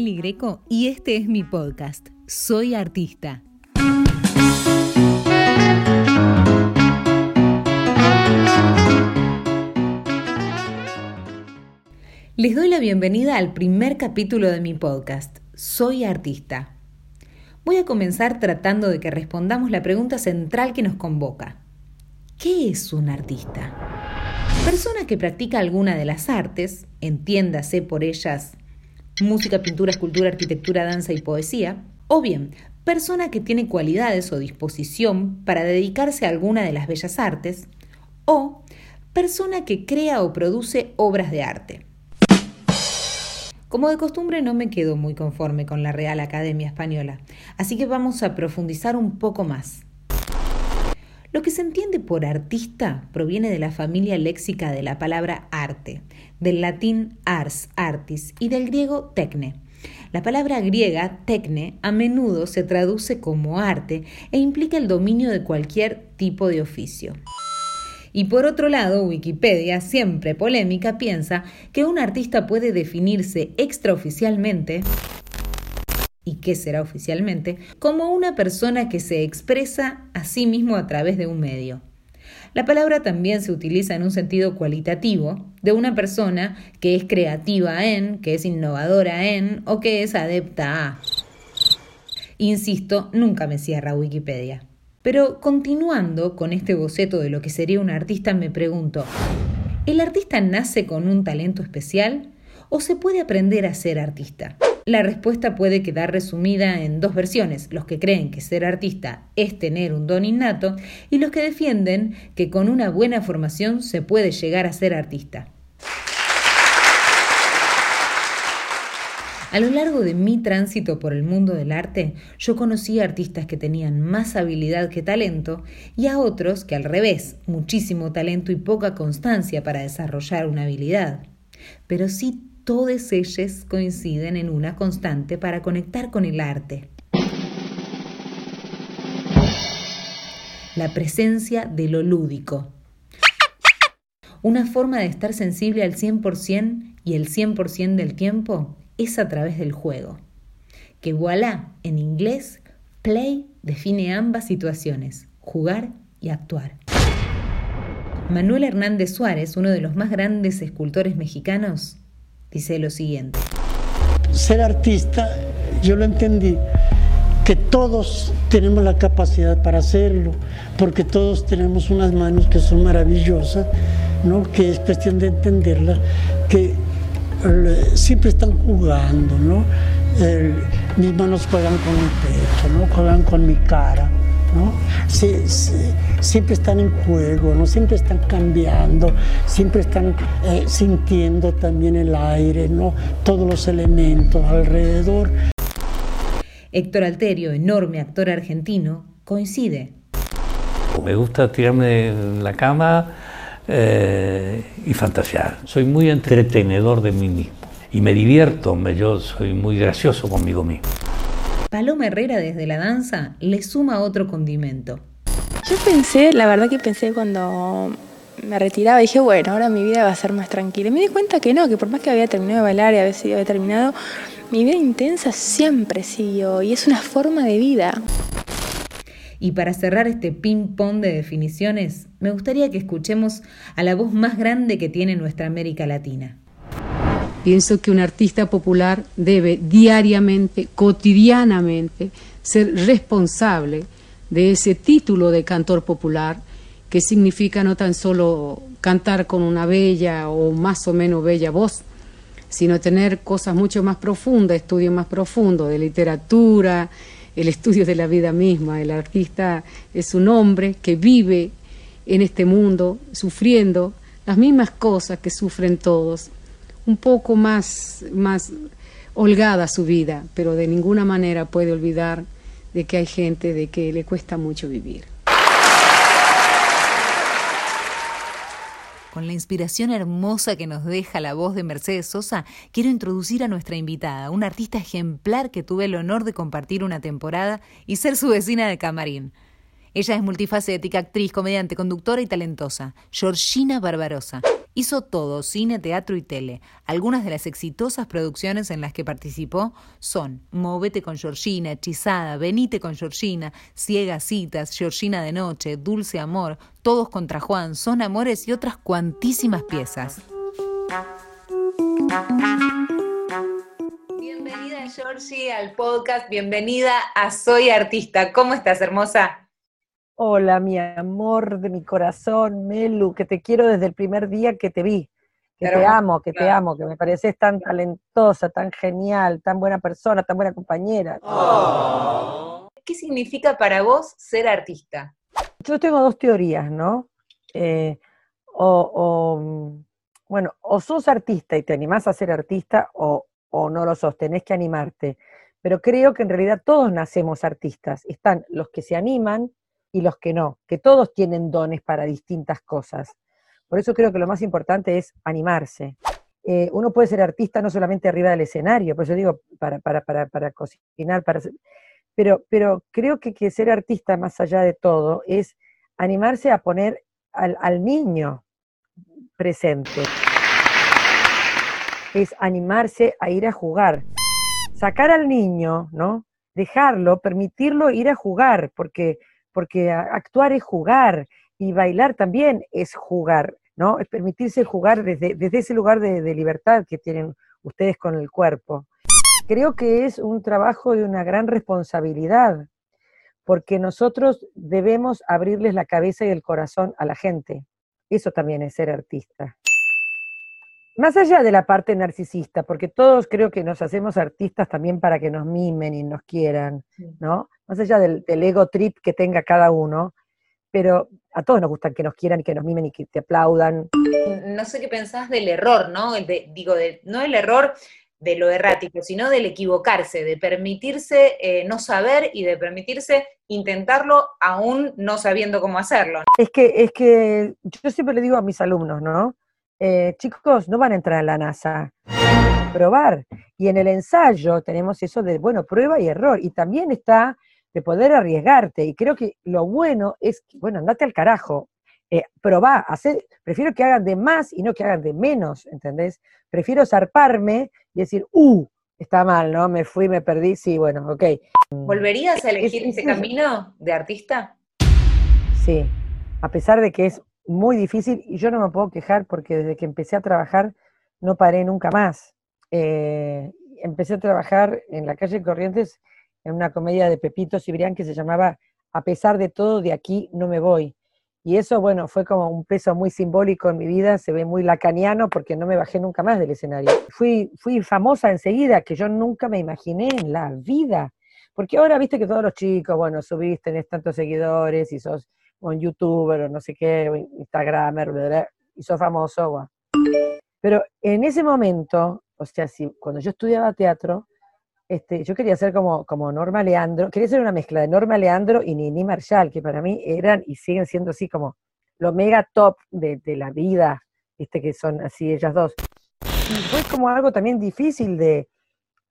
Greco y este es mi podcast. Soy artista. Les doy la bienvenida al primer capítulo de mi podcast. Soy artista. Voy a comenzar tratando de que respondamos la pregunta central que nos convoca. ¿Qué es un artista? Persona que practica alguna de las artes, entiéndase por ellas música, pintura, escultura, arquitectura, danza y poesía, o bien persona que tiene cualidades o disposición para dedicarse a alguna de las bellas artes, o persona que crea o produce obras de arte. Como de costumbre no me quedo muy conforme con la Real Academia Española, así que vamos a profundizar un poco más. Lo que se entiende por artista proviene de la familia léxica de la palabra arte, del latín ars, artis y del griego tecne. La palabra griega tecne a menudo se traduce como arte e implica el dominio de cualquier tipo de oficio. Y por otro lado, Wikipedia, siempre polémica, piensa que un artista puede definirse extraoficialmente y qué será oficialmente, como una persona que se expresa a sí mismo a través de un medio. La palabra también se utiliza en un sentido cualitativo de una persona que es creativa en, que es innovadora en o que es adepta a. Insisto, nunca me cierra Wikipedia. Pero continuando con este boceto de lo que sería un artista, me pregunto, ¿el artista nace con un talento especial o se puede aprender a ser artista? La respuesta puede quedar resumida en dos versiones, los que creen que ser artista es tener un don innato y los que defienden que con una buena formación se puede llegar a ser artista. A lo largo de mi tránsito por el mundo del arte, yo conocí a artistas que tenían más habilidad que talento y a otros que al revés, muchísimo talento y poca constancia para desarrollar una habilidad. Pero sí todas ellas coinciden en una constante para conectar con el arte. La presencia de lo lúdico. Una forma de estar sensible al 100% y el 100% del tiempo es a través del juego. Que voilà, en inglés, play define ambas situaciones, jugar y actuar. Manuel Hernández Suárez, uno de los más grandes escultores mexicanos, dice lo siguiente. Ser artista, yo lo entendí, que todos tenemos la capacidad para hacerlo, porque todos tenemos unas manos que son maravillosas, ¿no? que es cuestión de entenderlas, que siempre están jugando, ¿no? mis manos juegan con mi pecho, ¿no? juegan con mi cara. ¿no? Siempre están en juego, ¿no? siempre están cambiando, siempre están eh, sintiendo también el aire, ¿no? todos los elementos alrededor. Héctor Alterio, enorme actor argentino, coincide. Me gusta tirarme en la cama eh, y fantasear. Soy muy entretenedor de mí mismo y me divierto, yo soy muy gracioso conmigo mismo. Paloma Herrera desde la danza le suma otro condimento. Yo pensé, la verdad que pensé cuando me retiraba, dije, bueno, ahora mi vida va a ser más tranquila. Y me di cuenta que no, que por más que había terminado de bailar y a veces había terminado, mi vida intensa siempre siguió y es una forma de vida. Y para cerrar este ping-pong de definiciones, me gustaría que escuchemos a la voz más grande que tiene nuestra América Latina. Pienso que un artista popular debe diariamente, cotidianamente, ser responsable de ese título de cantor popular, que significa no tan solo cantar con una bella o más o menos bella voz, sino tener cosas mucho más profundas, estudios más profundos de literatura, el estudio de la vida misma. El artista es un hombre que vive en este mundo sufriendo las mismas cosas que sufren todos un poco más, más holgada su vida, pero de ninguna manera puede olvidar de que hay gente de que le cuesta mucho vivir. Con la inspiración hermosa que nos deja la voz de Mercedes Sosa, quiero introducir a nuestra invitada, una artista ejemplar que tuve el honor de compartir una temporada y ser su vecina de camarín. Ella es multifacética, actriz, comediante, conductora y talentosa. Georgina Barbarosa. Hizo todo, cine, teatro y tele. Algunas de las exitosas producciones en las que participó son Movete con Georgina, Hechizada, Venite con Georgina, Ciegas Citas, Georgina de Noche, Dulce Amor, Todos contra Juan, Son Amores y otras cuantísimas piezas. Bienvenida Georgie al podcast, bienvenida a Soy Artista. ¿Cómo estás, hermosa? Hola, mi amor de mi corazón, Melu, que te quiero desde el primer día que te vi, que te amo, que te amo, que me pareces tan talentosa, tan genial, tan buena persona, tan buena compañera. Oh. ¿Qué significa para vos ser artista? Yo tengo dos teorías, ¿no? Eh, o, bueno, o sos artista y te animás a ser artista, o, o no lo sos, tenés que animarte. Pero creo que en realidad todos nacemos artistas. Están los que se animan y los que no, que todos tienen dones para distintas cosas. Por eso creo que lo más importante es animarse. Eh, uno puede ser artista no solamente arriba del escenario, por eso digo, para, para, para, para cocinar, para, pero, pero creo que, que, ser artista más allá de todo es animarse a poner al, al niño presente, es animarse a ir a jugar, sacar al niño, ¿no? Dejarlo, permitirlo ir a jugar, porque porque actuar es jugar y bailar también es jugar, ¿no? Es permitirse jugar desde, desde ese lugar de, libertad que tienen ustedes con el cuerpo. Creo que es un trabajo de una gran responsabilidad, porque nosotros debemos abrirles la cabeza y el corazón a la gente. Eso también es ser artista. Más allá de la parte narcisista, porque todos creo que nos hacemos artistas también para que nos mimen y nos quieran, ¿no? Más allá del, ego trip que tenga cada uno, pero a todos nos gustan que nos quieran y que nos mimen y que te aplaudan. No sé qué pensás del error, ¿no? digo, no el error de lo errático, sino del equivocarse, de permitirse eh, no saber y de permitirse intentarlo aún no sabiendo cómo hacerlo. Es que, es que yo siempre le digo a mis alumnos, ¿no? Eh, chicos, no van a entrar en la NASA. Probar. Y en el ensayo tenemos eso de, bueno, prueba y error. Y también está de poder arriesgarte. Y creo que lo bueno es, bueno, andate al carajo. Eh, probá, hacer, prefiero que hagan de más y no que hagan de menos, ¿entendés? Prefiero zarparme y decir, uh, está mal, ¿no? Me fui, me perdí, sí, bueno, ok. ¿Volverías a elegir ese camino de artista? Sí, a pesar de que es muy difícil y yo no me puedo quejar porque desde que empecé a trabajar no paré nunca más. Eh, empecé a trabajar en la calle Corrientes en una comedia de Pepito Cibrián que se llamaba A pesar de todo, de aquí no me voy. Y eso, bueno, fue como un peso muy simbólico en mi vida, se ve muy lacaniano porque no me bajé nunca más del escenario. Fui, fui famosa enseguida, que yo nunca me imaginé en la vida. Porque ahora viste que todos los chicos, bueno, subiste, tenés tantos seguidores y sos un youtuber o no sé qué, Instagramer, y sos famoso. Pero en ese momento, o sea, si, cuando yo estudiaba teatro, este, yo quería ser como, como Norma Leandro, quería ser una mezcla de Norma Leandro y Nini Marshall, que para mí eran y siguen siendo así como lo mega top de, la vida, viste que son así ellas dos. Y fue como algo también difícil de,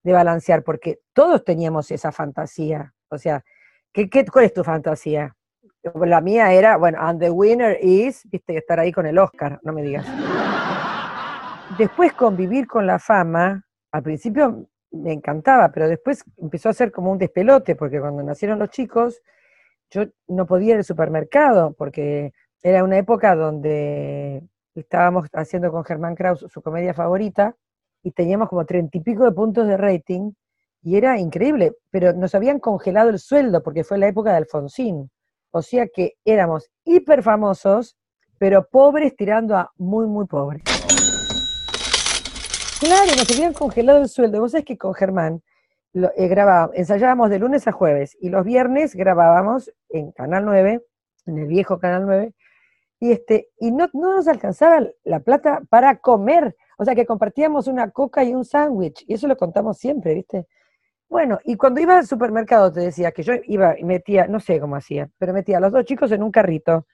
de balancear, porque todos teníamos esa fantasía. O sea, ¿qué, qué, cuál es tu fantasía? La mía era, bueno, and the winner is, viste, estar ahí con el Oscar, no me digas. Después convivir con la fama, al principio me encantaba, pero después empezó a ser como un despelote, porque cuando nacieron los chicos, yo no podía ir al supermercado, porque era una época donde estábamos haciendo con Germán Kraus su comedia favorita, y teníamos como treinta y pico de puntos de rating, y era increíble, pero nos habían congelado el sueldo, porque fue la época de Alfonsín. O sea que éramos hiper famosos, pero pobres tirando a muy, muy pobres. Claro, nos habían congelado el sueldo. Vos sabés que con Germán lo, eh, ensayábamos de lunes a jueves y los viernes grabábamos en Canal 9, en el viejo Canal 9, y, este, y no, no nos alcanzaba la plata para comer. O sea que compartíamos una coca y un sándwich, y eso lo contamos siempre, ¿viste? Bueno, y cuando iba al supermercado te decía que yo iba y metía, no sé cómo hacía, pero metía a los dos chicos en un carrito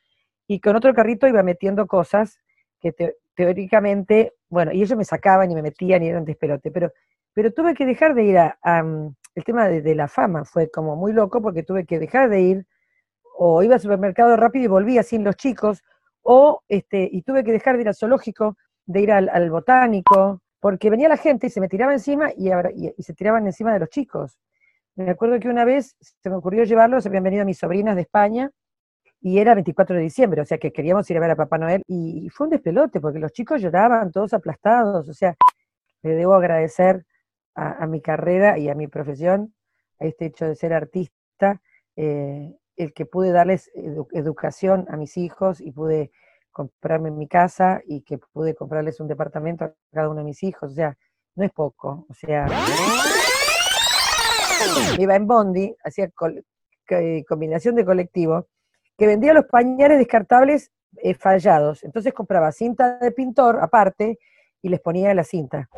y con otro carrito iba metiendo cosas que teóricamente, bueno, y ellos me sacaban y me metían y eran despelote, pero, pero tuve que dejar de ir a, mm, el tema de, la fama, fue como muy loco porque tuve que dejar de ir o iba al supermercado rápido y volvía sin los chicos, o este, y tuve que dejar de ir al zoológico, de ir al, botánico, porque venía la gente y se me tiraba encima y, se tiraban encima de los chicos. Me acuerdo que una vez se me ocurrió llevarlos, habían venido mis sobrinas de España, y era 24 de diciembre, o sea que queríamos ir a ver a Papá Noel, y fue un despelote, porque los chicos lloraban, todos aplastados, o sea, le debo agradecer a, mi carrera y a mi profesión, a este hecho de ser artista, eh, el que pude darles educación a mis hijos y pude comprarme mi casa y que pude comprarles un departamento a cada uno de mis hijos, o sea, no es poco, o sea, iba en Bondi, hacía combinación de colectivo, que vendía los pañales descartables eh, fallados, entonces compraba cinta de pintor aparte y les ponía la cinta.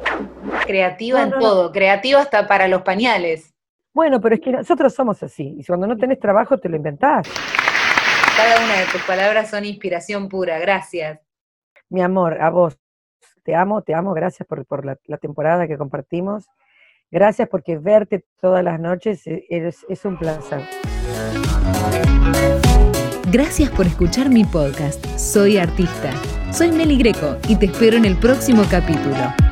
Creativa en todo, creativa hasta para los pañales. Bueno, pero es que nosotros somos así, y cuando no tenés trabajo te lo inventás. Cada una de tus palabras son inspiración pura, gracias. Mi amor, a vos, te amo, te amo, gracias por, la, temporada que compartimos. Gracias porque verte todas las noches e, es, es un placer. Gracias por escuchar mi podcast. Soy artista. Soy Meli Greco y te espero en el próximo capítulo.